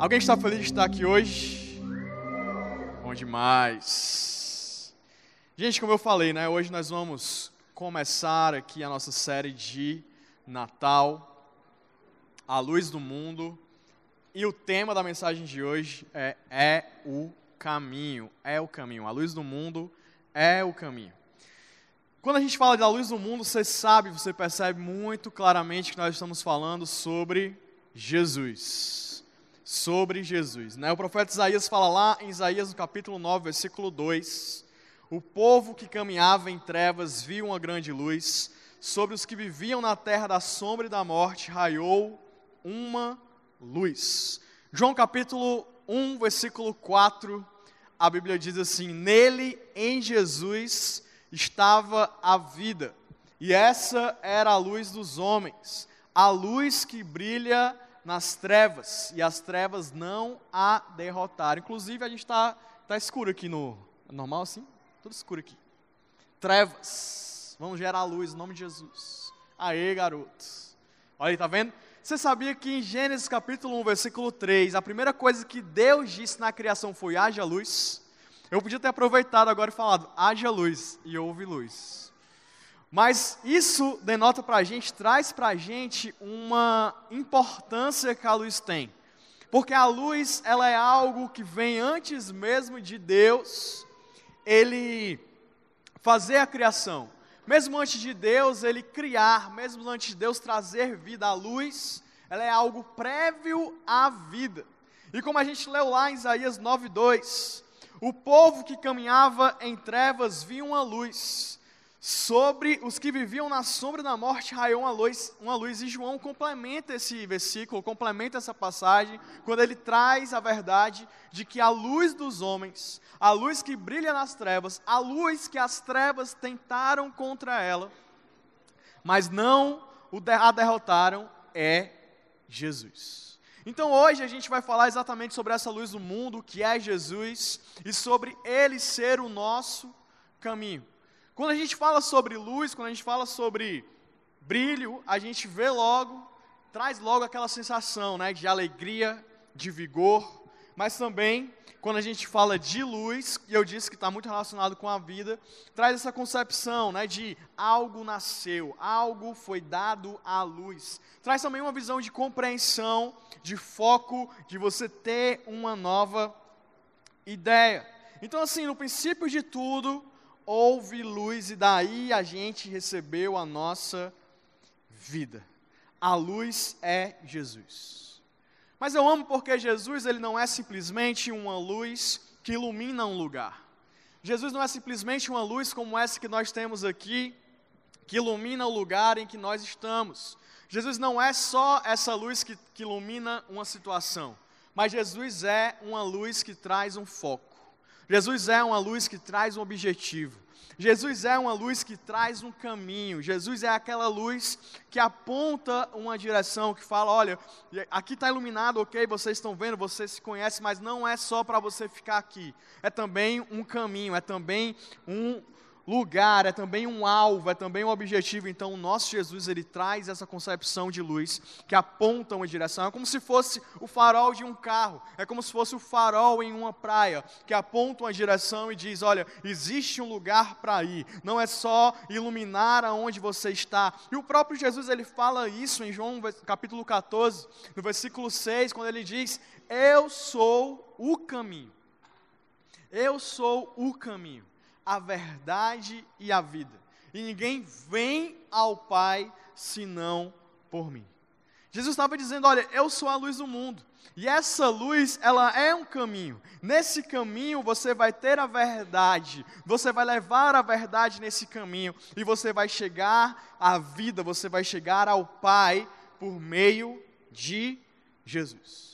Alguém está feliz de estar aqui hoje? Bom demais. Gente, como eu falei, né? Hoje nós vamos começar aqui a nossa série de Natal, a luz do mundo. E o tema da mensagem de hoje é é o caminho, é o caminho. A luz do mundo é o caminho. Quando a gente fala da luz do mundo, você sabe, você percebe muito claramente que nós estamos falando sobre Jesus. Sobre Jesus. Né? O profeta Isaías fala lá em Isaías no capítulo 9, versículo 2: O povo que caminhava em trevas viu uma grande luz, sobre os que viviam na terra da sombra e da morte raiou uma luz. João capítulo 1, versículo 4, a Bíblia diz assim: Nele, em Jesus, estava a vida, e essa era a luz dos homens, a luz que brilha nas trevas, e as trevas não a derrotaram. Inclusive, a gente está tá escuro aqui no. É normal assim? Tudo escuro aqui. Trevas. Vamos gerar luz em nome de Jesus. Aê, garoto. Olha aí, tá vendo? Você sabia que em Gênesis capítulo 1, versículo 3, a primeira coisa que Deus disse na criação foi haja luz? Eu podia ter aproveitado agora e falado haja luz e houve luz. Mas isso denota para a gente, traz para a gente uma importância que a luz tem. Porque a luz, ela é algo que vem antes mesmo de Deus, ele fazer a criação. Mesmo antes de Deus ele criar, mesmo antes de Deus trazer vida à luz, ela é algo prévio à vida. E como a gente leu lá em Isaías 9:2, o povo que caminhava em trevas viu uma luz. Sobre os que viviam na sombra da morte raiou uma luz, uma luz. E João complementa esse versículo, complementa essa passagem, quando ele traz a verdade de que a luz dos homens, a luz que brilha nas trevas, a luz que as trevas tentaram contra ela, mas não a derrotaram, é Jesus. Então hoje a gente vai falar exatamente sobre essa luz do mundo, que é Jesus, e sobre ele ser o nosso caminho. Quando a gente fala sobre luz, quando a gente fala sobre brilho, a gente vê logo, traz logo aquela sensação né, de alegria, de vigor, mas também, quando a gente fala de luz, e eu disse que está muito relacionado com a vida, traz essa concepção né, de algo nasceu, algo foi dado à luz. Traz também uma visão de compreensão, de foco, de você ter uma nova ideia. Então, assim, no princípio de tudo, houve luz, e daí a gente recebeu a nossa vida. A luz é Jesus. Mas eu amo porque Jesus ele não é simplesmente uma luz que ilumina um lugar. Jesus não é simplesmente uma luz como essa que nós temos aqui, que ilumina o lugar em que nós estamos. Jesus não é só essa luz que, que ilumina uma situação, mas Jesus é uma luz que traz um foco. Jesus é uma luz que traz um objetivo. Jesus é uma luz que traz um caminho. Jesus é aquela luz que aponta uma direção, que fala: olha, aqui está iluminado, ok, vocês estão vendo, você se conhece, mas não é só para você ficar aqui. É também um caminho, é também um, lugar, é também um alvo, é também um objetivo. Então, o nosso Jesus, ele traz essa concepção de luz que aponta uma direção. É como se fosse o farol de um carro, é como se fosse o farol em uma praia, que aponta uma direção e diz: olha, existe um lugar para ir. Não é só iluminar aonde você está. E o próprio Jesus, ele fala isso em João capítulo 14, no versículo 6, quando ele diz: Eu sou o caminho. Eu sou o caminho a verdade e a vida. E ninguém vem ao Pai senão por mim. Jesus estava dizendo: Olha, eu sou a luz do mundo. E essa luz, ela é um caminho. Nesse caminho você vai ter a verdade. Você vai levar a verdade nesse caminho. E você vai chegar à vida, você vai chegar ao Pai por meio de Jesus.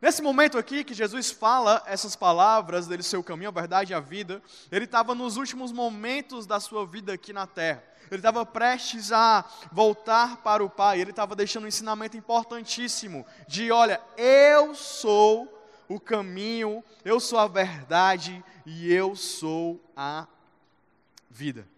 Nesse momento aqui que Jesus fala essas palavras dele, seu caminho, a verdade e a vida, ele estava nos últimos momentos da sua vida aqui na terra. Ele estava prestes a voltar para o Pai. Ele estava deixando um ensinamento importantíssimo de, olha, eu sou o caminho, eu sou a verdade e eu sou a vida.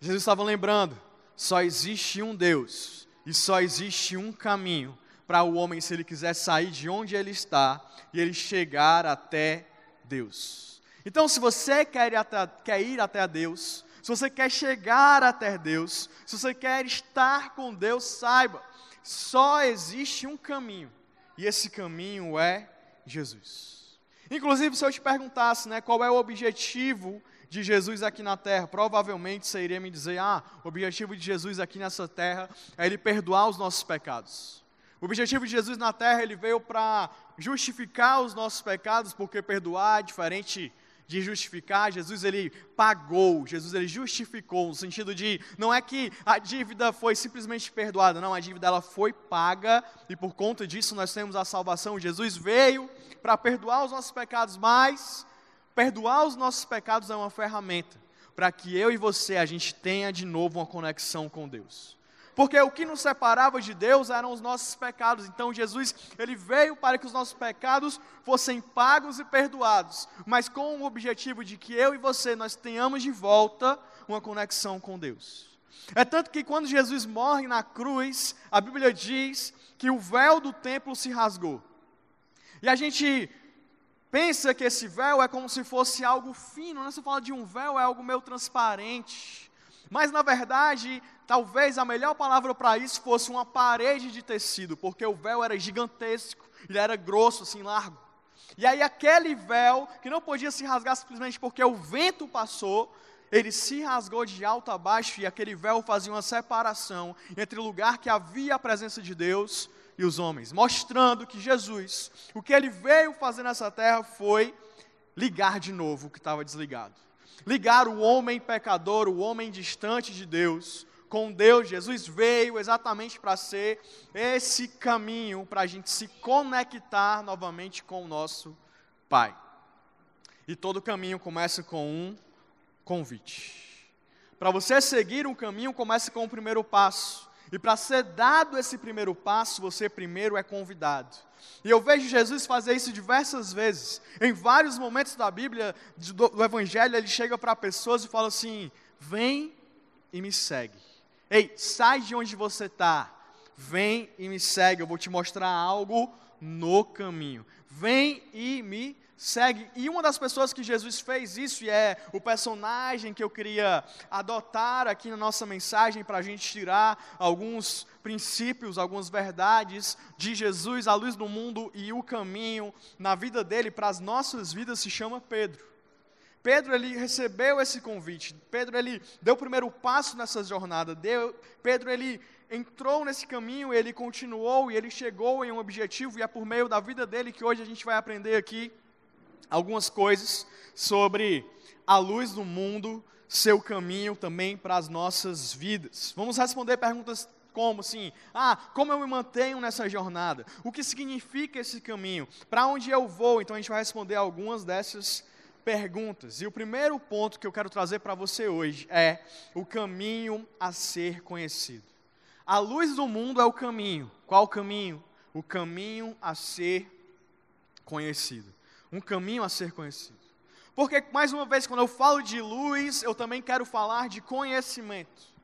Jesus estava lembrando, só existe um Deus e só existe um caminho para o homem se ele quiser sair de onde ele está e ele chegar até Deus. Então, se você quer ir até, quer ir até Deus, se você quer chegar até Deus, se você quer estar com Deus, saiba, só existe um caminho, e esse caminho é Jesus. Inclusive, se eu te perguntasse né, qual é o objetivo de Jesus aqui na terra, provavelmente você iria me dizer: ah, o objetivo de Jesus aqui nessa terra é ele perdoar os nossos pecados. O objetivo de Jesus na terra, ele veio para justificar os nossos pecados, porque perdoar é diferente de justificar, Jesus ele pagou, Jesus ele justificou, no sentido de não é que a dívida foi simplesmente perdoada, não, a dívida ela foi paga e por conta disso nós temos a salvação. Jesus veio para perdoar os nossos pecados, mas perdoar os nossos pecados é uma ferramenta para que eu e você a gente tenha de novo uma conexão com Deus porque o que nos separava de Deus eram os nossos pecados. Então Jesus, ele veio para que os nossos pecados fossem pagos e perdoados, mas com o objetivo de que eu e você nós tenhamos de volta uma conexão com Deus. É tanto que quando Jesus morre na cruz, a Bíblia diz que o véu do templo se rasgou. E a gente pensa que esse véu é como se fosse algo fino, né? Você fala de um véu, é algo meio transparente. Mas na verdade, talvez a melhor palavra para isso fosse uma parede de tecido, porque o véu era gigantesco, ele era grosso, assim, largo. E aí aquele véu, que não podia se rasgar simplesmente porque o vento passou, ele se rasgou de alto a baixo e aquele véu fazia uma separação entre o lugar que havia a presença de Deus e os homens, mostrando que Jesus, o que ele veio fazer nessa terra foi ligar de novo o que estava desligado ligar o homem pecador, o homem distante de Deus, com Deus. Jesus veio exatamente para ser esse caminho para a gente se conectar novamente com o nosso Pai. E todo caminho começa com um convite. Para você seguir um caminho, comece com o primeiro passo. E para ser dado esse primeiro passo, você primeiro é convidado. E eu vejo Jesus fazer isso diversas vezes. Em vários momentos da Bíblia, do, Evangelho, ele chega para pessoas e fala assim: Vem e me segue. Ei, sai de onde você está. Vem e me segue. Eu vou te mostrar algo no caminho. Vem e me segue. E uma das pessoas que Jesus fez isso, e é o personagem que eu queria adotar aqui na nossa mensagem, para a gente tirar alguns princípios, algumas verdades de Jesus, a luz do mundo e o caminho na vida dele para as nossas vidas, se chama Pedro. Pedro ele recebeu esse convite. Pedro ele deu o primeiro passo nessa jornada. Deu, Pedro ele entrou nesse caminho, ele continuou e ele chegou em um objetivo e é por meio da vida dele que hoje a gente vai aprender aqui algumas coisas sobre a luz do mundo, seu caminho também para as nossas vidas. Vamos responder perguntas como assim? Ah, como eu me mantenho nessa jornada? O que significa esse caminho? Para onde eu vou? Então a gente vai responder algumas dessas perguntas. E o primeiro ponto que eu quero trazer para você hoje é o caminho a ser conhecido. A luz do mundo é o caminho. Qual o caminho? O caminho a ser conhecido um caminho a ser conhecido. Porque, mais uma vez, quando eu falo de luz, eu também quero falar de conhecimento.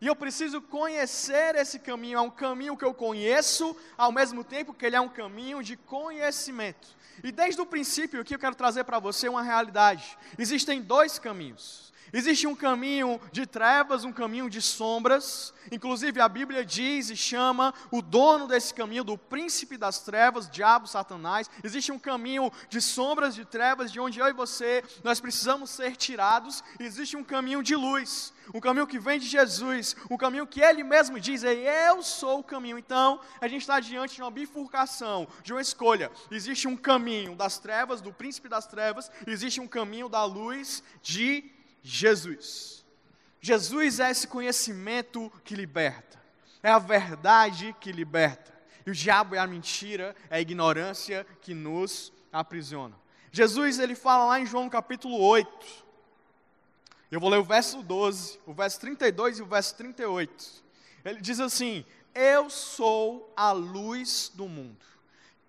E eu preciso conhecer esse caminho. É um caminho que eu conheço, ao mesmo tempo que ele é um caminho de conhecimento. E desde o princípio, aqui eu quero trazer para você uma realidade: existem dois caminhos. Existe um caminho de trevas, um caminho de sombras. Inclusive a Bíblia diz e chama o dono desse caminho do príncipe das trevas, diabo, Satanás. Existe um caminho de sombras, de trevas, de onde eu e você nós precisamos ser tirados. Existe um caminho de luz, um caminho que vem de Jesus, um caminho que Ele mesmo diz: Eu sou o caminho. Então a gente está diante de uma bifurcação, de uma escolha. Existe um caminho das trevas, do príncipe das trevas. Existe um caminho da luz de Jesus. Jesus é esse conhecimento que liberta, é a verdade que liberta. E o diabo é a mentira, é a ignorância que nos aprisiona. Jesus ele fala lá em João capítulo 8. Eu vou ler o verso 12, o verso 32 e o verso 38. Ele diz assim: Eu sou a luz do mundo.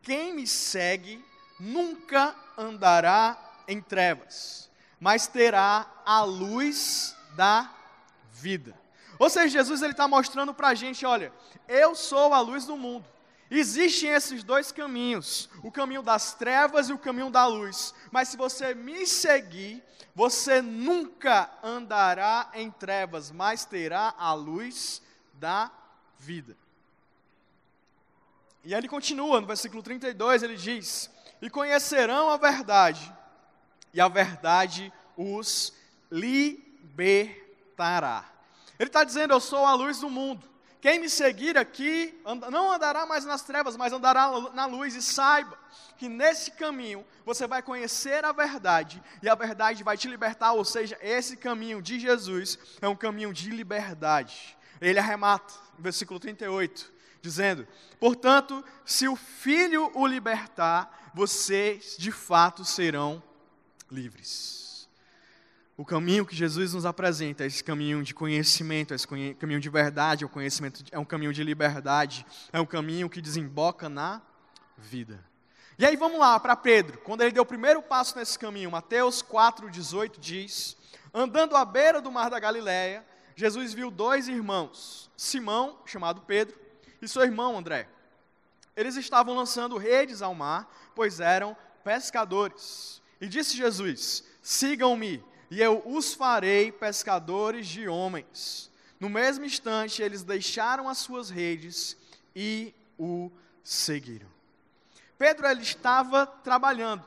Quem me segue nunca andará em trevas, mas terá a luz da vida. Ou seja, Jesus ele está mostrando para a gente, olha, eu sou a luz do mundo. Existem esses dois caminhos, o caminho das trevas e o caminho da luz. Mas se você me seguir, você nunca andará em trevas, mas terá a luz da vida. E ele continua no versículo 32, ele diz: E conhecerão a verdade, e a verdade os libertará. Ele está dizendo: Eu sou a luz do mundo. Quem me seguir aqui não andará mais nas trevas, mas andará na luz. E saiba que nesse caminho você vai conhecer a verdade e a verdade vai te libertar. Ou seja, esse caminho de Jesus é um caminho de liberdade. Ele arremata, versículo 38, dizendo: Portanto, se o Filho o libertar, vocês de fato serão livres. O caminho que Jesus nos apresenta é esse caminho de conhecimento, é esse caminho de verdade, é, um conhecimento, é um caminho de liberdade, é um caminho que desemboca na vida. E aí vamos lá para Pedro, quando ele deu o primeiro passo nesse caminho, Mateus 4,18 diz: Andando à beira do mar da Galiléia, Jesus viu dois irmãos, Simão, chamado Pedro, e seu irmão André. Eles estavam lançando redes ao mar, pois eram pescadores. E disse Jesus: Sigam-me e eu os farei pescadores de homens. No mesmo instante, eles deixaram as suas redes e o seguiram. Pedro ele estava trabalhando,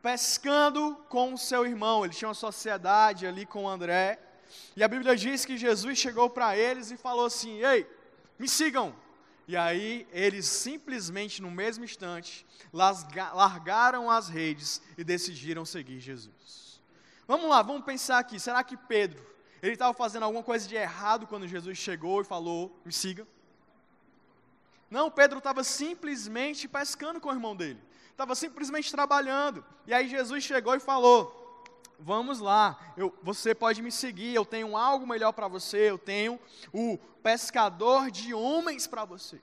pescando com o seu irmão, ele tinha uma sociedade ali com André, e a Bíblia diz que Jesus chegou para eles e falou assim: Ei, me sigam. E aí eles simplesmente no mesmo instante largaram as redes e decidiram seguir Jesus. Vamos lá, vamos pensar aqui. Será que Pedro, ele estava fazendo alguma coisa de errado quando Jesus chegou e falou: "Me siga"? Não, Pedro estava simplesmente pescando com o irmão dele. Estava simplesmente trabalhando. E aí Jesus chegou e falou: Vamos lá, eu, você pode me seguir, eu tenho algo melhor para você, eu tenho o pescador de homens para você.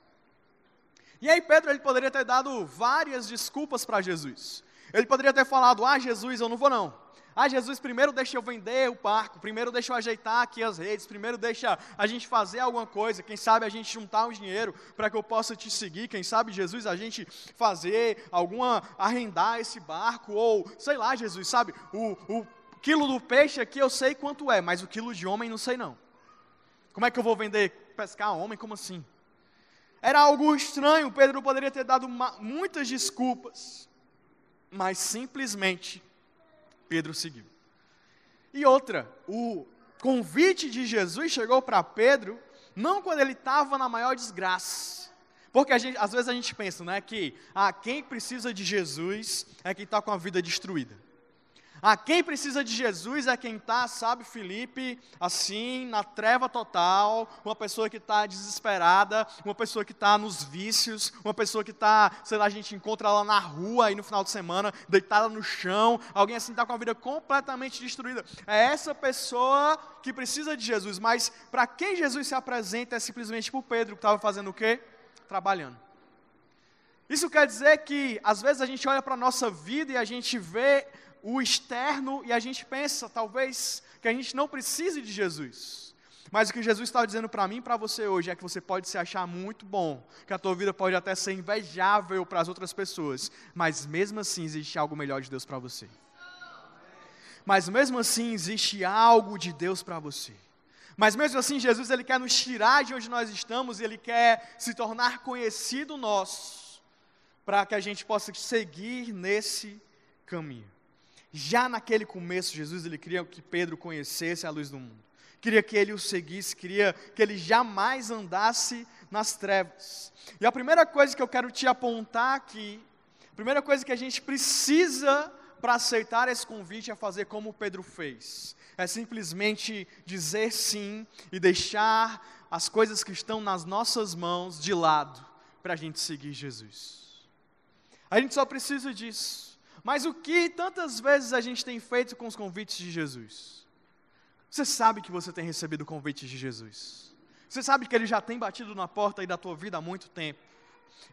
E aí Pedro ele poderia ter dado várias desculpas para Jesus. Ele poderia ter falado: Ah, Jesus, eu não vou não. Ah, Jesus, primeiro deixa eu vender o barco, primeiro deixa eu ajeitar aqui as redes, primeiro deixa a gente fazer alguma coisa, quem sabe a gente juntar um dinheiro para que eu possa te seguir, quem sabe, Jesus, a gente fazer alguma, arrendar esse barco, ou sei lá, Jesus, sabe, o, o quilo do peixe aqui eu sei quanto é, mas o quilo de homem não sei não. Como é que eu vou vender, pescar homem, como assim? Era algo estranho, Pedro poderia ter dado muitas desculpas, mas simplesmente Pedro seguiu. E outra, o convite de Jesus chegou para Pedro não quando ele estava na maior desgraça. Porque gente, às vezes a gente pensa né, que ah, quem precisa de Jesus é quem está com a vida destruída. Ah, quem precisa de Jesus é quem está, sabe, Felipe, assim, na treva total, uma pessoa que está desesperada, uma pessoa que está nos vícios, uma pessoa que está, sei lá, a gente encontra ela na rua aí no final de semana, deitada no chão, alguém assim está com a vida completamente destruída. É essa pessoa que precisa de Jesus, mas para quem Jesus se apresenta é simplesmente para o Pedro, que estava fazendo o quê? Trabalhando. Isso quer dizer que, às vezes, a gente olha para a nossa vida e a gente vê o externo e a gente pensa, talvez, que a gente não precise de Jesus. Mas o que Jesus está dizendo para mim e para você hoje é que você pode se achar muito bom, que a tua vida pode até ser invejável para as outras pessoas, mas mesmo assim existe algo melhor de Deus para você. Mas mesmo assim existe algo de Deus para você. Mas mesmo assim Jesus ele quer nos tirar de onde nós estamos, e ele quer se tornar conhecido nosso, para que a gente possa seguir nesse caminho. Já naquele começo, Jesus ele queria que Pedro conhecesse a luz do mundo. Queria que ele o seguisse, queria que ele jamais andasse nas trevas. E a primeira coisa que eu quero te apontar aqui, a primeira coisa que a gente precisa para aceitar esse convite é fazer como Pedro fez. É simplesmente dizer sim e deixar as coisas que estão nas nossas mãos de lado para a gente seguir Jesus. A gente só precisa disso. Mas o que tantas vezes a gente tem feito com os convites de Jesus? Você sabe que você tem recebido o convite de Jesus. Você sabe que ele já tem batido na porta aí da tua vida há muito tempo.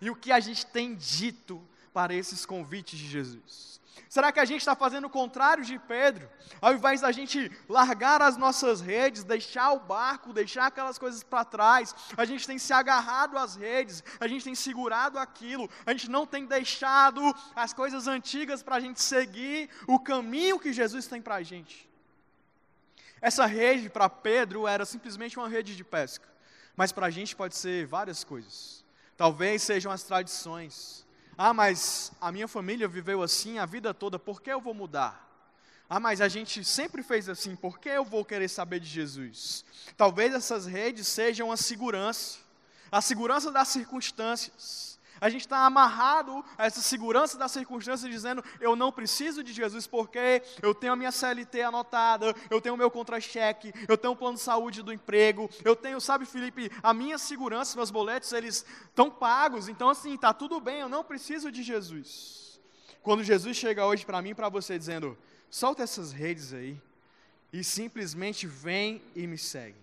E o que a gente tem dito para esses convites de Jesus? Será que a gente está fazendo o contrário de Pedro? Ao invés da gente largar as nossas redes, deixar o barco, deixar aquelas coisas para trás, a gente tem se agarrado às redes, a gente tem segurado aquilo, a gente não tem deixado as coisas antigas para a gente seguir o caminho que Jesus tem para a gente. Essa rede para Pedro era simplesmente uma rede de pesca, mas para a gente pode ser várias coisas. Talvez sejam as tradições, ah, mas a minha família viveu assim a vida toda, por que eu vou mudar? Ah, mas a gente sempre fez assim, por que eu vou querer saber de Jesus? Talvez essas redes sejam a segurança, a segurança das circunstâncias. A gente está amarrado a essa segurança das circunstâncias, dizendo: eu não preciso de Jesus porque eu tenho a minha CLT anotada, eu tenho o meu contra-cheque, eu tenho o plano de saúde do emprego, eu tenho, sabe, Felipe, a minha segurança, meus boletos, eles estão pagos, então assim, está tudo bem, eu não preciso de Jesus. Quando Jesus chega hoje para mim e para você dizendo: solta essas redes aí e simplesmente vem e me segue.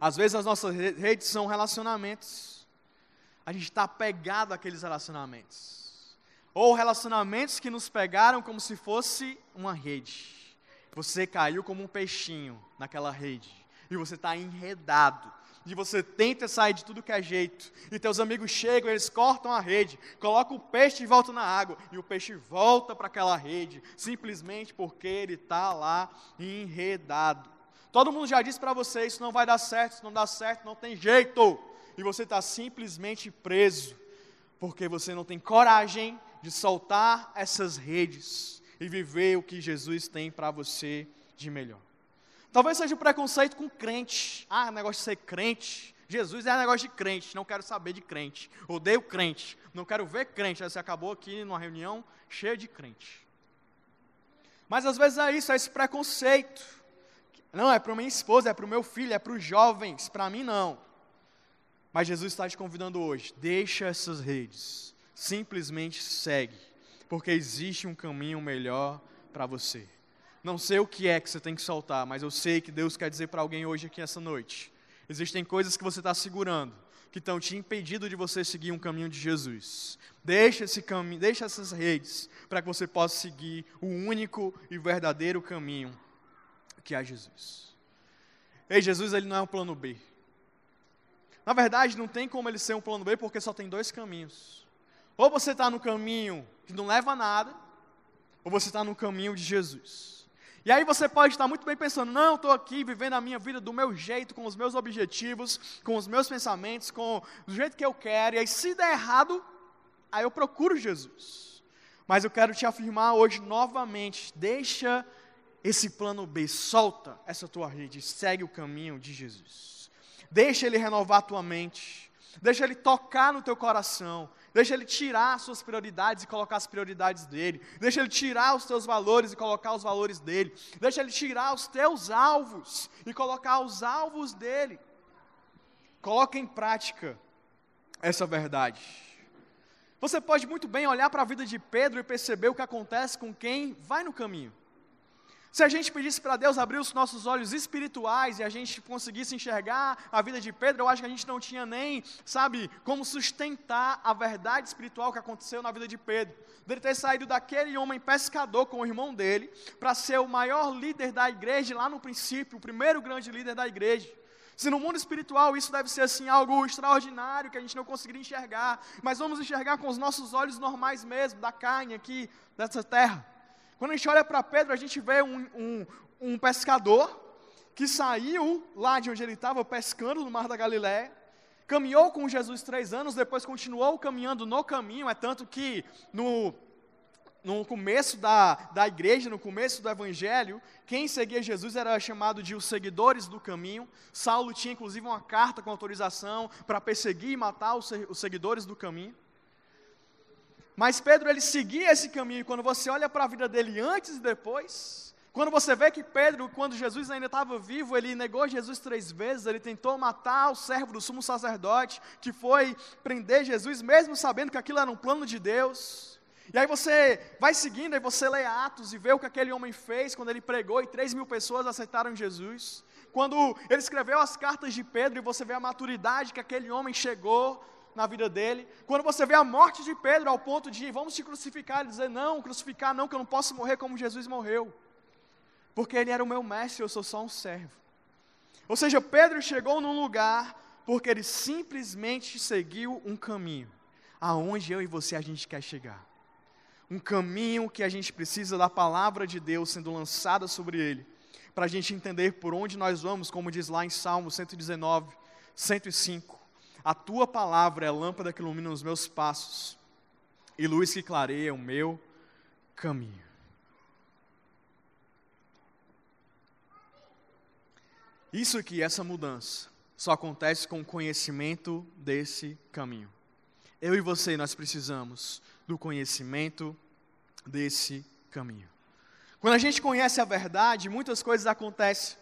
Às vezes as nossas redes são relacionamentos a gente está apegado àqueles relacionamentos. Ou relacionamentos que nos pegaram como se fosse uma rede. Você caiu como um peixinho naquela rede. E você está enredado. E você tenta sair de tudo que é jeito. E teus amigos chegam, eles cortam a rede, colocam o peixe de volta na água. E o peixe volta para aquela rede. Simplesmente porque ele está lá enredado. Todo mundo já disse para você: isso não vai dar certo, isso não dá certo, não tem jeito e você está simplesmente preso, porque você não tem coragem de soltar essas redes e viver o que Jesus tem para você de melhor. Talvez seja o um preconceito com crente. Ah, negócio de ser crente. Jesus é negócio de crente, não quero saber de crente. Odeio crente, não quero ver crente. Você acabou aqui numa reunião cheia de crente. Mas às vezes é isso, é esse preconceito. Não, é para minha esposa, é para o meu filho, é para os jovens, para mim não. Mas Jesus está te convidando hoje, deixa essas redes, simplesmente segue, porque existe um caminho melhor para você. Não sei o que é que você tem que soltar, mas eu sei que Deus quer dizer para alguém hoje aqui essa noite. Existem coisas que você está segurando, que estão te impedindo de você seguir um caminho de Jesus. Deixa esse caminho, deixa essas redes, para que você possa seguir o único e verdadeiro caminho que é Jesus. Ei, Jesus ele não é um plano B. Na verdade, não tem como ele ser um plano B, porque só tem dois caminhos. Ou você está no caminho que não leva a nada, ou você está no caminho de Jesus. E aí você pode estar muito bem pensando, não, estou aqui vivendo a minha vida do meu jeito, com os meus objetivos, com os meus pensamentos, com do jeito que eu quero, e aí se der errado, aí eu procuro Jesus. Mas eu quero te afirmar hoje novamente, deixa esse plano B, solta essa tua rede, segue o caminho de Jesus. Deixa Ele renovar a tua mente. Deixa Ele tocar no teu coração. Deixa Ele tirar as suas prioridades e colocar as prioridades dele. Deixa Ele tirar os teus valores e colocar os valores dele. Deixa Ele tirar os teus alvos e colocar os alvos dele. Coloca em prática essa verdade. Você pode muito bem olhar para a vida de Pedro e perceber o que acontece com quem vai no caminho. Se a gente pedisse para Deus abrir os nossos olhos espirituais e a gente conseguisse enxergar a vida de Pedro, eu acho que a gente não tinha nem, sabe, como sustentar a verdade espiritual que aconteceu na vida de Pedro. Dele ter saído daquele homem pescador com o irmão dele, para ser o maior líder da igreja lá no princípio, o primeiro grande líder da igreja. Se no mundo espiritual isso deve ser assim algo extraordinário que a gente não conseguiria enxergar, mas vamos enxergar com os nossos olhos normais mesmo, da carne aqui, dessa terra. Quando a gente olha para Pedro, a gente vê um, um, um pescador que saiu lá de onde ele estava pescando no Mar da Galiléia, caminhou com Jesus três anos, depois continuou caminhando no caminho, é tanto que no, no começo da, da igreja, no começo do evangelho, quem seguia Jesus era chamado de os seguidores do caminho. Saulo tinha inclusive uma carta com autorização para perseguir e matar os, os seguidores do caminho. Mas Pedro, ele seguia esse caminho, e quando você olha para a vida dele antes e depois, quando você vê que Pedro, quando Jesus ainda estava vivo, ele negou Jesus três vezes, ele tentou matar o servo do sumo sacerdote, que foi prender Jesus, mesmo sabendo que aquilo era um plano de Deus. E aí você vai seguindo, e você lê Atos e vê o que aquele homem fez quando ele pregou e três mil pessoas aceitaram Jesus. Quando ele escreveu as cartas de Pedro e você vê a maturidade que aquele homem chegou, na vida dele. Quando você vê a morte de Pedro ao ponto de vamos te crucificar, ele dizer não, crucificar não, que eu não posso morrer como Jesus morreu. Porque ele era o meu mestre, eu sou só um servo. Ou seja, Pedro chegou num lugar porque ele simplesmente seguiu um caminho aonde eu e você a gente quer chegar. Um caminho que a gente precisa da palavra de Deus sendo lançada sobre ele, para a gente entender por onde nós vamos, como diz lá em Salmo 119, 105. A tua palavra é lâmpada que ilumina os meus passos e luz que clareia o meu caminho. Isso aqui, essa mudança, só acontece com o conhecimento desse caminho. Eu e você, nós precisamos do conhecimento desse caminho. Quando a gente conhece a verdade, muitas coisas acontecem.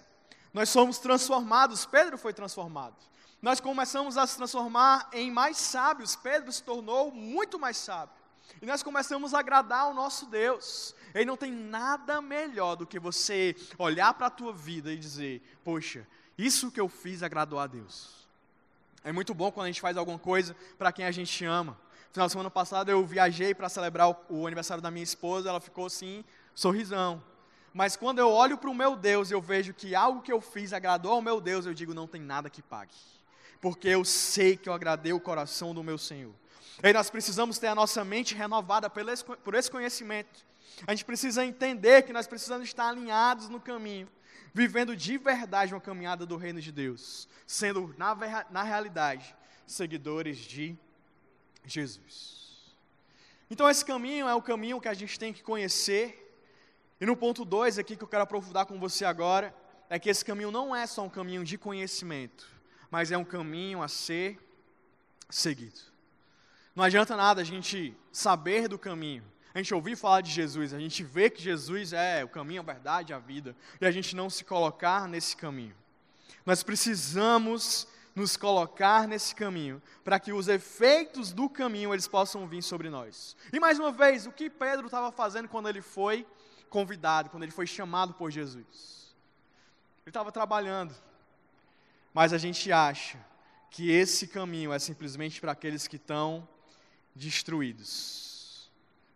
Nós somos transformados, Pedro foi transformado. Nós começamos a se transformar em mais sábios, Pedro se tornou muito mais sábio. E nós começamos a agradar ao nosso Deus. E não tem nada melhor do que você olhar para a tua vida e dizer: Poxa, isso que eu fiz agradou a Deus. É muito bom quando a gente faz alguma coisa para quem a gente ama. Final de semana passada eu viajei para celebrar o, o, aniversário da minha esposa, ela ficou assim, sorrisão. Mas quando eu olho para o meu Deus e eu vejo que algo que eu fiz agradou ao meu Deus, eu digo, não tem nada que pague. Porque eu sei que eu agradei o coração do meu Senhor. E nós precisamos ter a nossa mente renovada por esse conhecimento. A gente precisa entender que nós precisamos estar alinhados no caminho vivendo de verdade uma caminhada do reino de Deus, sendo, na, na realidade, seguidores de Jesus. Então, esse caminho é o caminho que a gente tem que conhecer. E no ponto 2 aqui que eu quero aprofundar com você agora, é que esse caminho não é só um caminho de conhecimento, mas é um caminho a ser seguido. Não adianta nada a gente saber do caminho, a gente ouvir falar de Jesus, a gente vê que Jesus é o caminho, a verdade, a vida, e a gente não se colocar nesse caminho. Nós precisamos nos colocar nesse caminho, para que os efeitos do caminho eles possam vir sobre nós. E mais uma vez, o que Pedro estava fazendo quando ele foi convidado, quando ele foi chamado por Jesus? Ele estava trabalhando. Mas a gente acha que esse caminho é simplesmente para aqueles que estão destruídos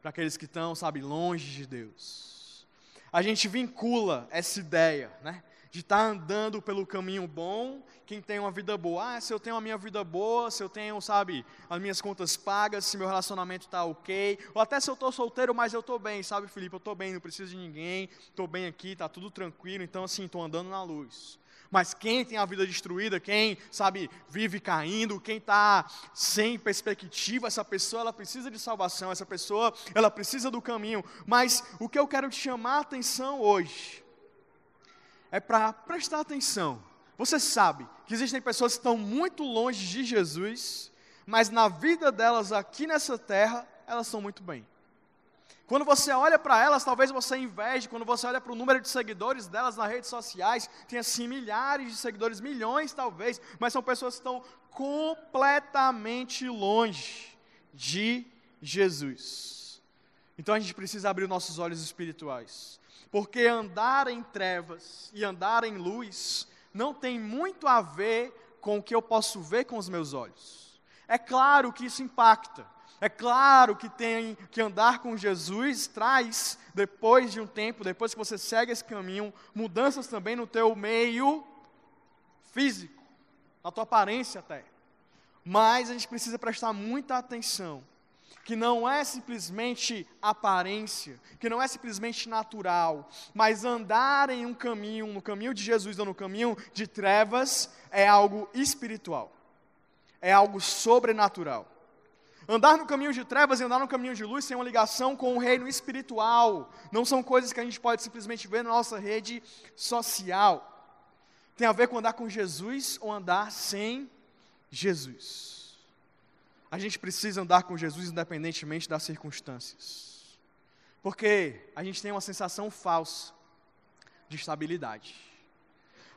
para aqueles que estão, sabe, longe de Deus. A gente vincula essa ideia, né? De estar tá andando pelo caminho bom, quem tem uma vida boa. Ah, se eu tenho a minha vida boa, se eu tenho, sabe, as minhas contas pagas, se meu relacionamento está ok, ou até se eu estou solteiro, mas eu estou bem, sabe, Felipe? Eu estou bem, não preciso de ninguém, estou bem aqui, está tudo tranquilo, então assim, estou andando na luz. Mas quem tem a vida destruída, quem, sabe, vive caindo, quem está sem perspectiva, essa pessoa, ela precisa de salvação, essa pessoa, ela precisa do caminho. Mas o que eu quero te chamar a atenção hoje é para prestar atenção. Você sabe que existem pessoas que estão muito longe de Jesus, mas na vida delas aqui nessa terra, elas estão muito bem. Quando você olha para elas, talvez você inveje, quando você olha para o número de seguidores delas nas redes sociais, tem assim milhares de seguidores, milhões talvez, mas são pessoas que estão completamente longe de Jesus. Então a gente precisa abrir nossos olhos espirituais, porque andar em trevas e andar em luz não tem muito a ver com o que eu posso ver com os meus olhos. É claro que isso impacta. É claro que tem que andar com Jesus traz, depois de um tempo, depois que você segue esse caminho, mudanças também no teu meio físico, na tua aparência até. Mas a gente precisa prestar muita atenção, que não é simplesmente aparência, que não é simplesmente natural, mas andar em um caminho, no caminho de Jesus ou no caminho de trevas, é algo espiritual, é algo sobrenatural. Andar no caminho de trevas e andar no caminho de luz tem uma ligação com o reino espiritual. Não são coisas que a gente pode simplesmente ver na nossa rede social. Tem a ver com andar com Jesus ou andar sem Jesus. A gente precisa andar com Jesus independentemente das circunstâncias. Porque a gente tem uma sensação falsa de estabilidade.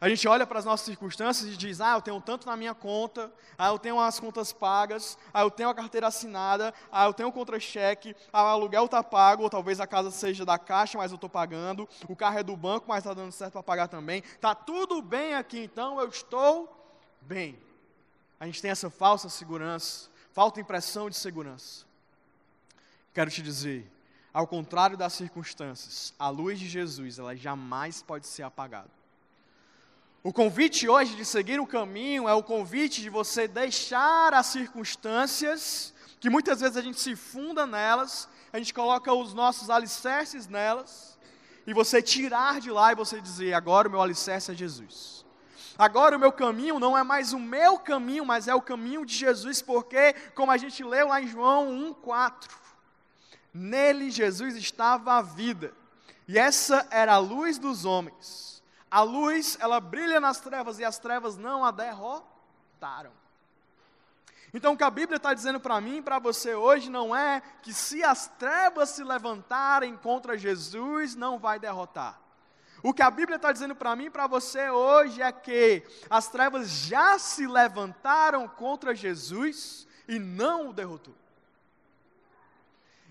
A gente olha para as nossas circunstâncias e diz: ah, eu tenho tanto na minha conta, ah, eu tenho as contas pagas, ah, eu tenho a carteira assinada, ah, eu tenho o contra-cheque, ah, o aluguel está pago, ou talvez a casa seja da caixa, mas eu estou pagando, o carro é do banco, mas está dando certo para pagar também. Está tudo bem aqui, então eu estou bem. A gente tem essa falsa segurança, falta impressão de segurança. Quero te dizer, ao contrário das circunstâncias, a luz de Jesus, ela jamais pode ser apagada. O convite hoje de seguir o caminho é o convite de você deixar as circunstâncias, que muitas vezes a gente se funda nelas, a gente coloca os nossos alicerces nelas, e você tirar de lá e você dizer: agora o meu alicerce é Jesus. Agora o meu caminho não é mais o meu caminho, mas é o caminho de Jesus, porque, como a gente leu lá em João 1,4, Nele Jesus estava a vida, e essa era a luz dos homens. A luz, ela brilha nas trevas e as trevas não a derrotaram. Então, o que a Bíblia está dizendo para mim e para você hoje não é que se as trevas se levantarem contra Jesus, não vai derrotar. O que a Bíblia está dizendo para mim e para você hoje é que as trevas já se levantaram contra Jesus e não o derrotou.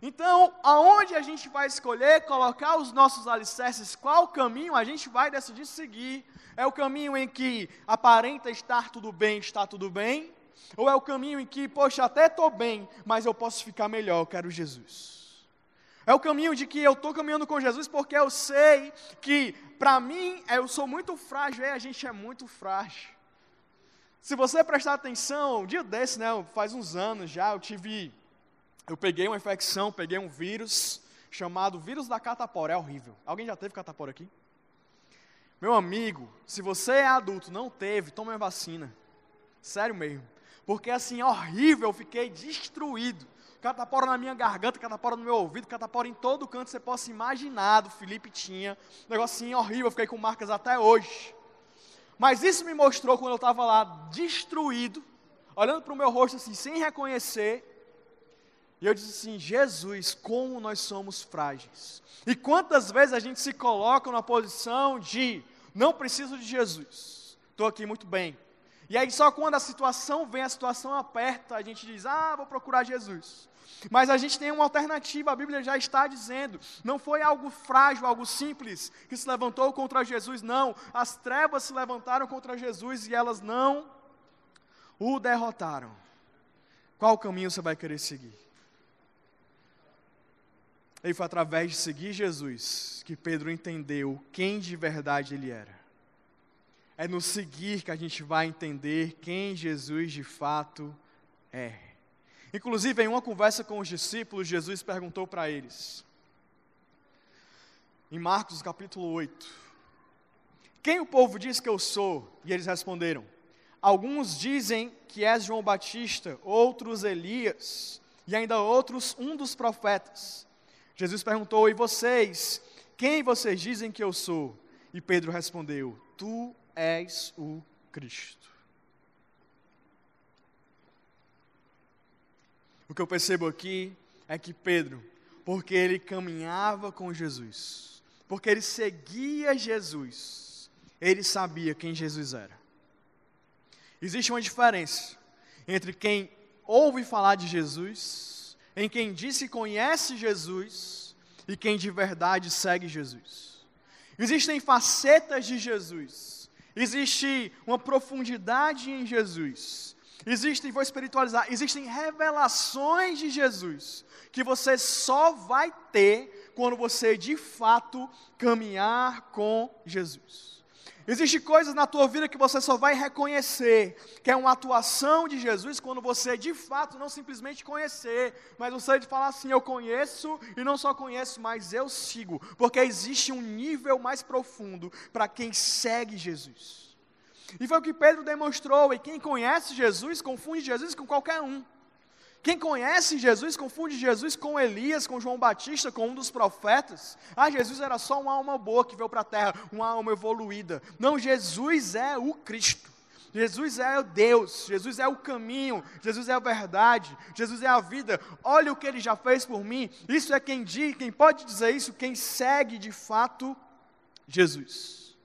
Então, aonde a gente vai escolher colocar os nossos alicerces, qual caminho a gente vai decidir seguir? É o caminho em que aparenta estar tudo bem, está tudo bem? Ou é o caminho em que, poxa, até estou bem, mas eu posso ficar melhor, eu quero Jesus? É o caminho de que eu estou caminhando com Jesus porque eu sei que, para mim, eu sou muito frágil, e a gente é muito frágil. Se você prestar atenção, um dia desse, né, faz uns anos já, eu tive eu peguei uma infecção, peguei um vírus chamado vírus da catapora, é horrível. Alguém já teve catapora aqui? Meu amigo, se você é adulto, não teve, tome a vacina. Sério mesmo. Porque assim, é horrível, eu fiquei destruído. Catapora na minha garganta, catapora no meu ouvido, catapora em todo canto você possa imaginar, do Felipe tinha. Um negocinho horrível, eu fiquei com marcas até hoje. Mas isso me mostrou quando eu estava lá destruído, olhando para o meu rosto assim, sem reconhecer, e eu disse assim: Jesus, como nós somos frágeis. E quantas vezes a gente se coloca na posição de não preciso de Jesus, estou aqui muito bem. E aí só quando a situação vem, a situação aperta, a gente diz: ah, vou procurar Jesus. Mas a gente tem uma alternativa, a Bíblia já está dizendo. Não foi algo frágil, algo simples que se levantou contra Jesus, não. As trevas se levantaram contra Jesus e elas não o derrotaram. Qual caminho você vai querer seguir? E foi através de seguir Jesus que Pedro entendeu quem de verdade ele era. É no seguir que a gente vai entender quem Jesus de fato é. Inclusive, em uma conversa com os discípulos, Jesus perguntou para eles, em Marcos capítulo 8: Quem o povo diz que eu sou? E eles responderam: Alguns dizem que és João Batista, outros Elias, e ainda outros um dos profetas. Jesus perguntou: E vocês? Quem vocês dizem que eu sou? E Pedro respondeu: Tu és o Cristo. O que eu percebo aqui é que Pedro, porque ele caminhava com Jesus, porque ele seguia Jesus, ele sabia quem Jesus era. Existe uma diferença entre quem ouve falar de Jesus em quem diz que conhece Jesus e quem de verdade segue Jesus. Existem facetas de Jesus, existe uma profundidade em Jesus, existem, vou espiritualizar, existem revelações de Jesus que você só vai ter quando você de fato caminhar com Jesus. Existem coisas na tua vida que você só vai reconhecer, que é uma atuação de Jesus quando você de fato não simplesmente conhecer, mas você de falar assim, eu conheço e não só conheço, mas eu sigo, porque existe um nível mais profundo para quem segue Jesus. E foi o que Pedro demonstrou, e quem conhece Jesus confunde Jesus com qualquer um. Quem conhece Jesus confunde Jesus com Elias, com João Batista, com um dos profetas. Ah, Jesus era só uma alma boa que veio para a terra, uma alma evoluída. Não, Jesus é o Cristo. Jesus é o Deus, Jesus é o caminho, Jesus é a verdade, Jesus é a vida. Olha o que ele já fez por mim. Isso é quem diz, quem pode dizer isso, quem segue de fato Jesus.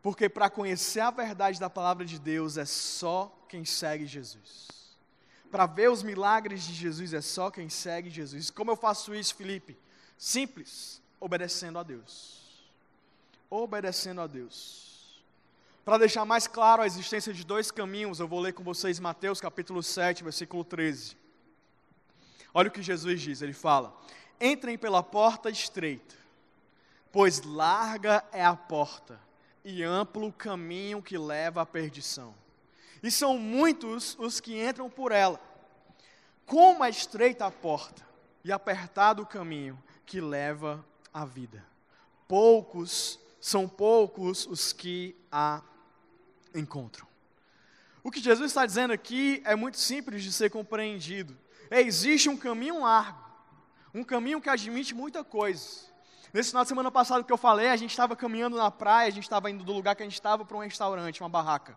Porque para conhecer a verdade da palavra de Deus é só quem segue Jesus para ver os milagres de Jesus é só quem segue Jesus. Como eu faço isso, Felipe? Simples, obedecendo a Deus. Obedecendo a Deus. Para deixar mais claro a existência de dois caminhos, eu vou ler com vocês Mateus capítulo 7, versículo 13. Olha o que Jesus diz, ele fala: Entrem pela porta estreita, pois larga é a porta e amplo o caminho que leva à perdição. E são muitos os que entram por ela. Como é estreita a porta e apertado o caminho que leva à vida. Poucos, são poucos os que a encontram. O que Jesus está dizendo aqui é muito simples de ser compreendido. É, existe um caminho largo, um caminho que admite muita coisa. Nesse final de semana passado que eu falei, a gente estava caminhando na praia, a gente estava indo do lugar que a gente estava para um restaurante, uma barraca.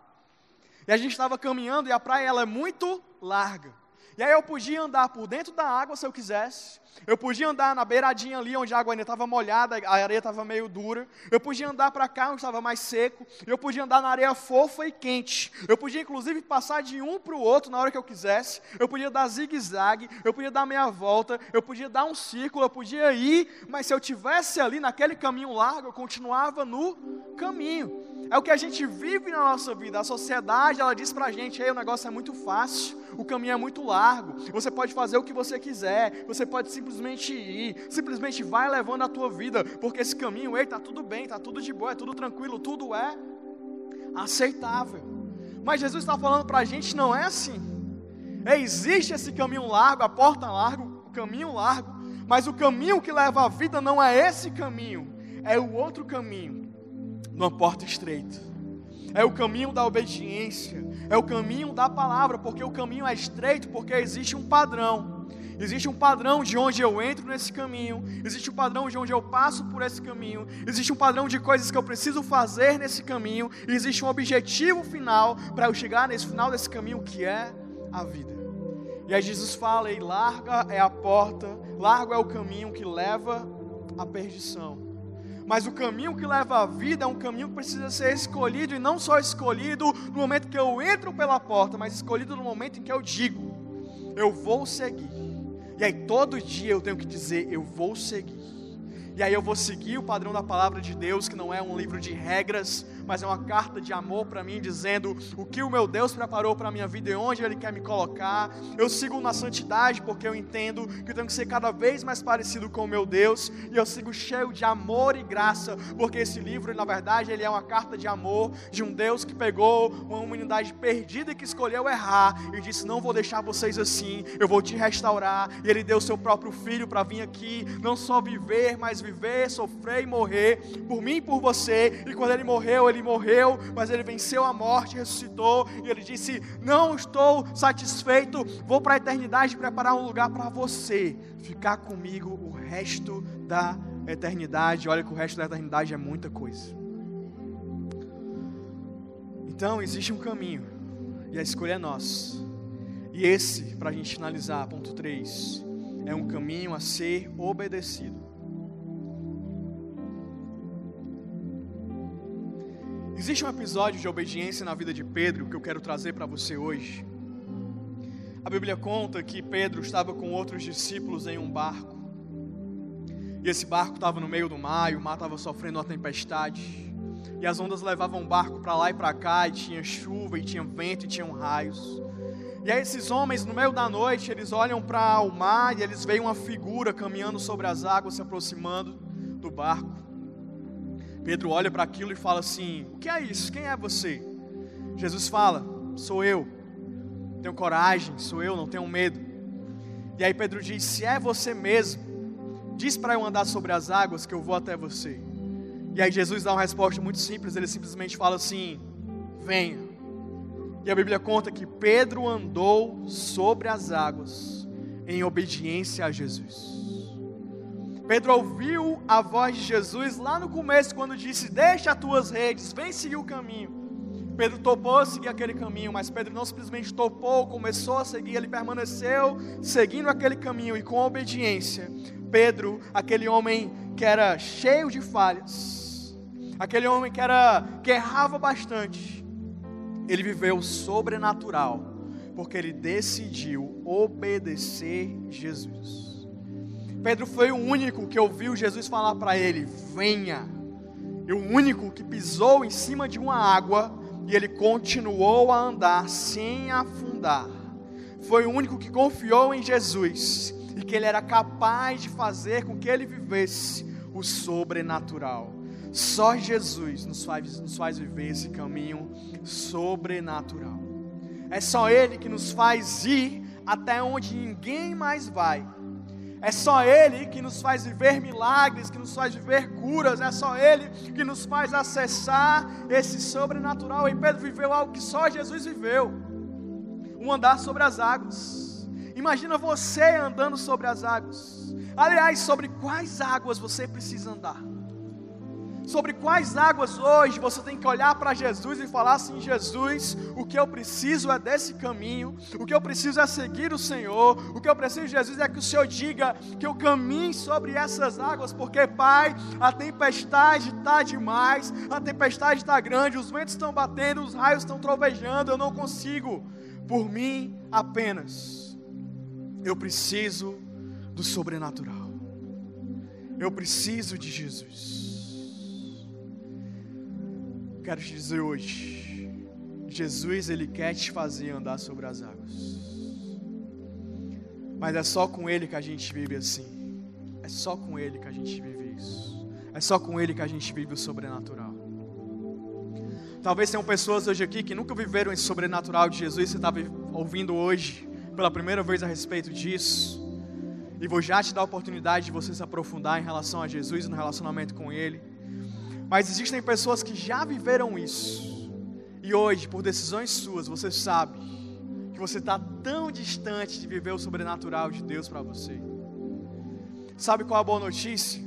E a gente estava caminhando e a praia ela é muito larga. E aí eu podia andar por dentro da água se eu quisesse. Eu podia andar na beiradinha ali onde a água ainda estava molhada, a areia estava meio dura. Eu podia andar para cá onde estava mais seco. Eu podia andar na areia fofa e quente. Eu podia inclusive passar de um para o outro na hora que eu quisesse. Eu podia dar zigue-zague. Eu podia dar meia volta. Eu podia dar um círculo. Eu podia ir. Mas se eu tivesse ali naquele caminho largo, eu continuava no caminho. É o que a gente vive na nossa vida. A sociedade, ela diz pra gente, Ei, o negócio é muito fácil, o caminho é muito largo, você pode fazer o que você quiser, você pode simplesmente ir, simplesmente vai levando a tua vida, porque esse caminho, ei, tá tudo bem, tá tudo de boa, é tudo tranquilo, tudo é aceitável. Mas Jesus está falando pra gente, não é assim. É, existe esse caminho largo, a porta larga, o caminho largo, mas o caminho que leva à vida não é esse caminho, é o outro caminho numa porta estreita. É o caminho da obediência, é o caminho da palavra, porque o caminho é estreito, porque existe um padrão. Existe um padrão de onde eu entro nesse caminho, existe um padrão de onde eu passo por esse caminho, existe um padrão de coisas que eu preciso fazer nesse caminho, e existe um objetivo final para eu chegar nesse final desse caminho que é a vida. E aí Jesus fala: e larga é a porta, largo é o caminho que leva à perdição. Mas o caminho que leva à vida é um caminho que precisa ser escolhido, e não só escolhido no momento que eu entro pela porta, mas escolhido no momento em que eu digo: eu vou seguir. E aí todo dia eu tenho que dizer: eu vou seguir. E aí eu vou seguir o padrão da palavra de Deus, que não é um livro de regras, mas é uma carta de amor para mim, dizendo o que o meu Deus preparou para a minha vida e onde Ele quer me colocar. Eu sigo na santidade porque eu entendo que eu tenho que ser cada vez mais parecido com o meu Deus, e eu sigo cheio de amor e graça, porque esse livro, na verdade, ele é uma carta de amor de um Deus que pegou uma humanidade perdida e que escolheu errar e disse: Não vou deixar vocês assim, eu vou te restaurar. E Ele deu seu próprio filho para vir aqui, não só viver, mas viver, sofrer e morrer por mim e por você. E quando Ele morreu, Ele ele morreu, mas ele venceu a morte, ressuscitou, e ele disse: Não estou satisfeito, vou para a eternidade preparar um lugar para você, ficar comigo o resto da eternidade. Olha que o resto da eternidade é muita coisa. Então, existe um caminho, e a escolha é nossa. E esse, para a gente finalizar, ponto 3, é um caminho a ser obedecido. Existe um episódio de obediência na vida de Pedro que eu quero trazer para você hoje. A Bíblia conta que Pedro estava com outros discípulos em um barco. E esse barco estava no meio do mar, e o mar estava sofrendo uma tempestade. E as ondas levavam o barco para lá e para cá, e tinha chuva, e tinha vento, e tinham raios. E aí esses homens, no meio da noite, eles olham para o mar e eles veem uma figura caminhando sobre as águas, se aproximando do barco. Pedro olha para aquilo e fala assim: O que é isso? Quem é você? Jesus fala: Sou eu. Tenho coragem, sou eu, não tenho medo. E aí Pedro diz: Se é você mesmo, diz para eu andar sobre as águas que eu vou até você. E aí Jesus dá uma resposta muito simples, ele simplesmente fala assim: Venha. E a Bíblia conta que Pedro andou sobre as águas em obediência a Jesus. Pedro ouviu a voz de Jesus lá no começo, quando disse: Deixa as tuas redes, vem seguir o caminho. Pedro topou seguir aquele caminho, mas Pedro não simplesmente topou, começou a seguir, ele permaneceu seguindo aquele caminho e com obediência. Pedro, aquele homem que era cheio de falhas, aquele homem que era que errava bastante, ele viveu sobrenatural, porque ele decidiu obedecer Jesus. Pedro foi o único que ouviu Jesus falar para ele: venha. e o único que pisou em cima de uma água e ele continuou a andar sem afundar. Foi o único que confiou em Jesus e que ele era capaz de fazer com que ele vivesse o sobrenatural. Só Jesus nos faz, nos faz viver esse caminho sobrenatural. É só Ele que nos faz ir até onde ninguém mais vai. É só Ele que nos faz viver milagres, que nos faz viver curas. É só Ele que nos faz acessar esse sobrenatural. E Pedro viveu algo que só Jesus viveu: um andar sobre as águas. Imagina você andando sobre as águas. Aliás, sobre quais águas você precisa andar? Sobre quais águas hoje você tem que olhar para Jesus e falar assim: Jesus, o que eu preciso é desse caminho, o que eu preciso é seguir o Senhor, o que eu preciso, Jesus, é que o Senhor diga que eu caminhe sobre essas águas, porque, Pai, a tempestade está demais, a tempestade está grande, os ventos estão batendo, os raios estão trovejando, eu não consigo, por mim apenas, eu preciso do sobrenatural, eu preciso de Jesus. Quero te dizer hoje, Jesus ele quer te fazer andar sobre as águas. Mas é só com ele que a gente vive assim. É só com ele que a gente vive isso. É só com ele que a gente vive o sobrenatural. Talvez tenham pessoas hoje aqui que nunca viveram esse sobrenatural de Jesus. Você está ouvindo hoje pela primeira vez a respeito disso. E vou já te dar a oportunidade de você se aprofundar em relação a Jesus e no relacionamento com Ele. Mas existem pessoas que já viveram isso. E hoje, por decisões suas, você sabe que você está tão distante de viver o sobrenatural de Deus para você. Sabe qual a boa notícia?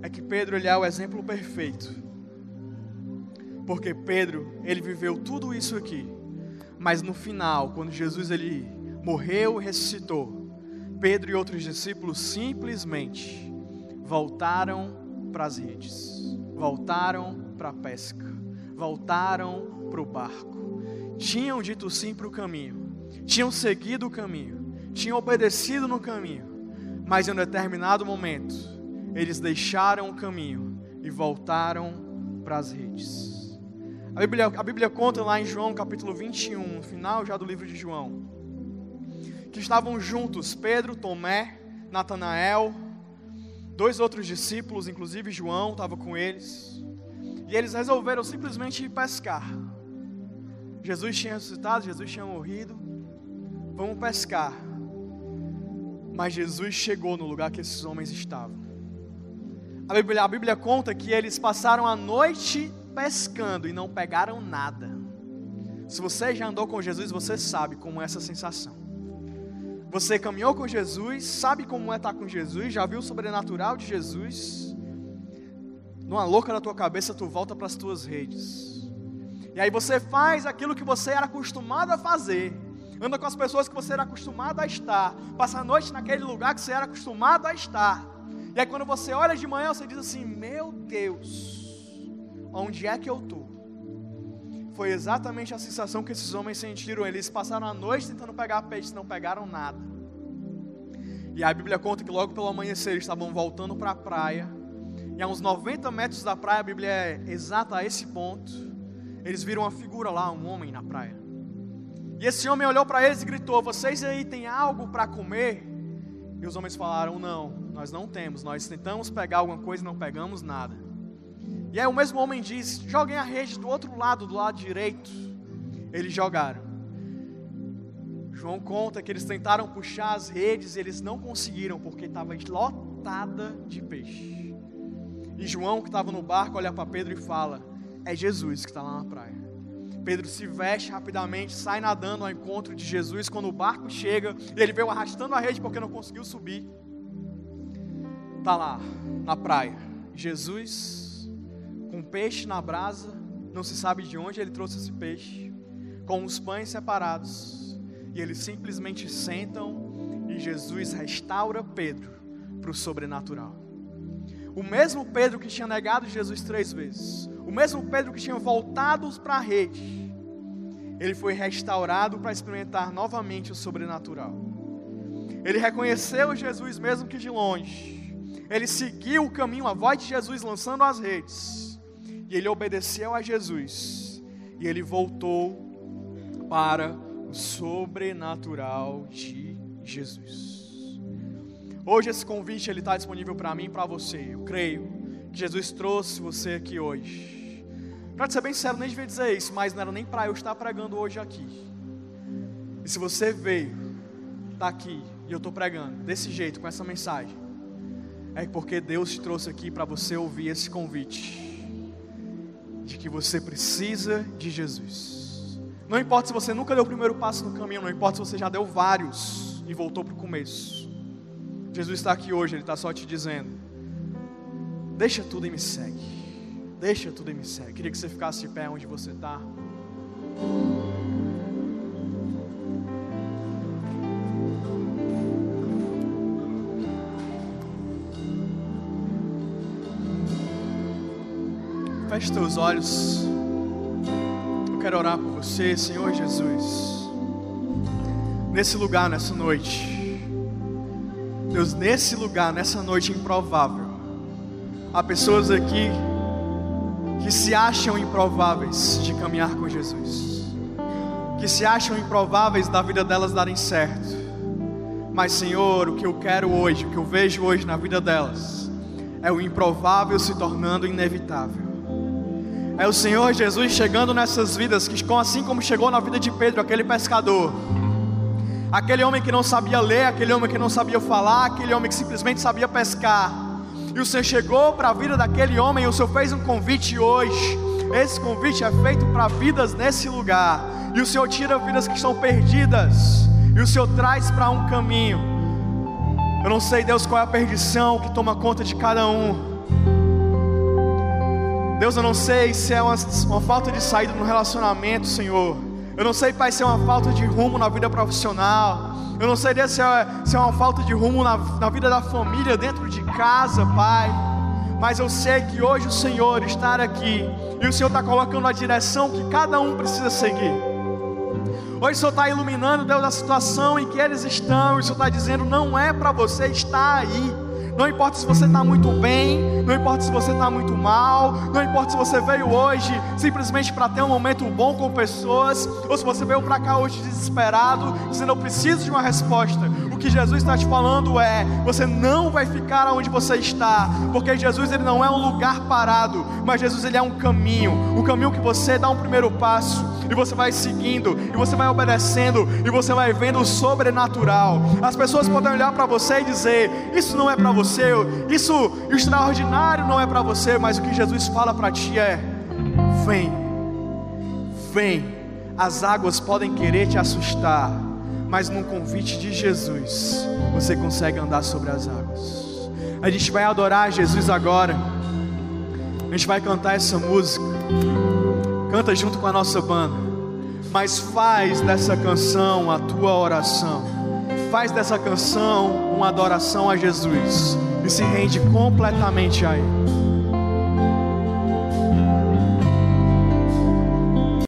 É que Pedro ele é o exemplo perfeito. Porque Pedro, ele viveu tudo isso aqui. Mas no final, quando Jesus ele morreu e ressuscitou, Pedro e outros discípulos simplesmente voltaram para as redes voltaram para a pesca, voltaram para o barco. Tinham dito sim para o caminho, tinham seguido o caminho, tinham obedecido no caminho, mas em um determinado momento, eles deixaram o caminho e voltaram para as redes. A Bíblia, a Bíblia conta lá em João capítulo 21, no final já do livro de João, que estavam juntos Pedro, Tomé, Natanael, Dois outros discípulos, inclusive João, estava com eles. E eles resolveram simplesmente ir pescar. Jesus tinha ressuscitado, Jesus tinha morrido. Vamos pescar. Mas Jesus chegou no lugar que esses homens estavam. A Bíblia, a Bíblia conta que eles passaram a noite pescando e não pegaram nada. Se você já andou com Jesus, você sabe como é essa sensação. Você caminhou com Jesus, sabe como é estar com Jesus, já viu o sobrenatural de Jesus. Numa louca da tua cabeça, tu volta para as tuas redes. E aí você faz aquilo que você era acostumado a fazer. Anda com as pessoas que você era acostumado a estar. Passa a noite naquele lugar que você era acostumado a estar. E aí quando você olha de manhã, você diz assim: Meu Deus, onde é que eu estou? Foi exatamente a sensação que esses homens sentiram. Eles passaram a noite tentando pegar peixe, não pegaram nada. E a Bíblia conta que logo pelo amanhecer eles estavam voltando para a praia. E a uns 90 metros da praia, a Bíblia é exata a esse ponto. Eles viram uma figura lá, um homem na praia. E esse homem olhou para eles e gritou: Vocês aí têm algo para comer? E os homens falaram: Não, nós não temos. Nós tentamos pegar alguma coisa e não pegamos nada. E aí o mesmo homem diz: joguem a rede do outro lado, do lado direito. Eles jogaram. João conta que eles tentaram puxar as redes e eles não conseguiram porque estava lotada de peixe. E João, que estava no barco, olha para Pedro e fala: É Jesus que está lá na praia. Pedro se veste rapidamente, sai nadando ao encontro de Jesus. Quando o barco chega, ele veio arrastando a rede porque não conseguiu subir. Está lá, na praia. Jesus com peixe na brasa, não se sabe de onde ele trouxe esse peixe, com os pães separados, e eles simplesmente sentam e Jesus restaura Pedro para o sobrenatural. O mesmo Pedro que tinha negado Jesus três vezes, o mesmo Pedro que tinha voltado para a rede, ele foi restaurado para experimentar novamente o sobrenatural. Ele reconheceu Jesus mesmo que de longe. Ele seguiu o caminho, a voz de Jesus lançando as redes. E ele obedeceu a Jesus, e ele voltou para o sobrenatural de Jesus. Hoje esse convite ele está disponível para mim e para você. Eu creio que Jesus trouxe você aqui hoje. Para ser bem sincero, nem devia dizer isso, mas não era nem para eu estar pregando hoje aqui. E se você veio, está aqui e eu estou pregando desse jeito, com essa mensagem, é porque Deus te trouxe aqui para você ouvir esse convite de que você precisa de Jesus. Não importa se você nunca deu o primeiro passo no caminho, não importa se você já deu vários e voltou para o começo. Jesus está aqui hoje, Ele está só te dizendo: deixa tudo e me segue. Deixa tudo e me segue. Queria que você ficasse de pé onde você está. Feche teus olhos. Eu quero orar por você, Senhor Jesus. Nesse lugar, nessa noite. Deus, nesse lugar, nessa noite improvável. Há pessoas aqui que se acham improváveis de caminhar com Jesus. Que se acham improváveis da vida delas darem certo. Mas, Senhor, o que eu quero hoje, o que eu vejo hoje na vida delas, é o improvável se tornando inevitável. É o Senhor Jesus chegando nessas vidas, que assim como chegou na vida de Pedro, aquele pescador, aquele homem que não sabia ler, aquele homem que não sabia falar, aquele homem que simplesmente sabia pescar. E o Senhor chegou para a vida daquele homem, e o Senhor fez um convite hoje. Esse convite é feito para vidas nesse lugar. E o Senhor tira vidas que estão perdidas, e o Senhor traz para um caminho. Eu não sei, Deus, qual é a perdição que toma conta de cada um. Deus, eu não sei se é uma, uma falta de saída no relacionamento, Senhor. Eu não sei, Pai, se é uma falta de rumo na vida profissional. Eu não sei se é, se é uma falta de rumo na, na vida da família, dentro de casa, Pai. Mas eu sei que hoje o Senhor está aqui e o Senhor está colocando a direção que cada um precisa seguir. Hoje o Senhor está iluminando, Deus, a situação em que eles estão. E o Senhor está dizendo: não é para você estar aí. Não importa se você está muito bem, não importa se você está muito mal, não importa se você veio hoje simplesmente para ter um momento bom com pessoas, ou se você veio para cá hoje desesperado, dizendo eu preciso de uma resposta. Que Jesus está te falando é: você não vai ficar onde você está, porque Jesus ele não é um lugar parado, mas Jesus ele é um caminho, um caminho que você dá um primeiro passo e você vai seguindo, e você vai obedecendo, e você vai vendo o sobrenatural. As pessoas podem olhar para você e dizer: Isso não é para você, isso extraordinário não é para você, mas o que Jesus fala para ti é: Vem, vem. As águas podem querer te assustar, mas no convite de Jesus, você consegue andar sobre as águas. A gente vai adorar Jesus agora. A gente vai cantar essa música. Canta junto com a nossa banda. Mas faz dessa canção a tua oração. Faz dessa canção uma adoração a Jesus. E se rende completamente a Ele.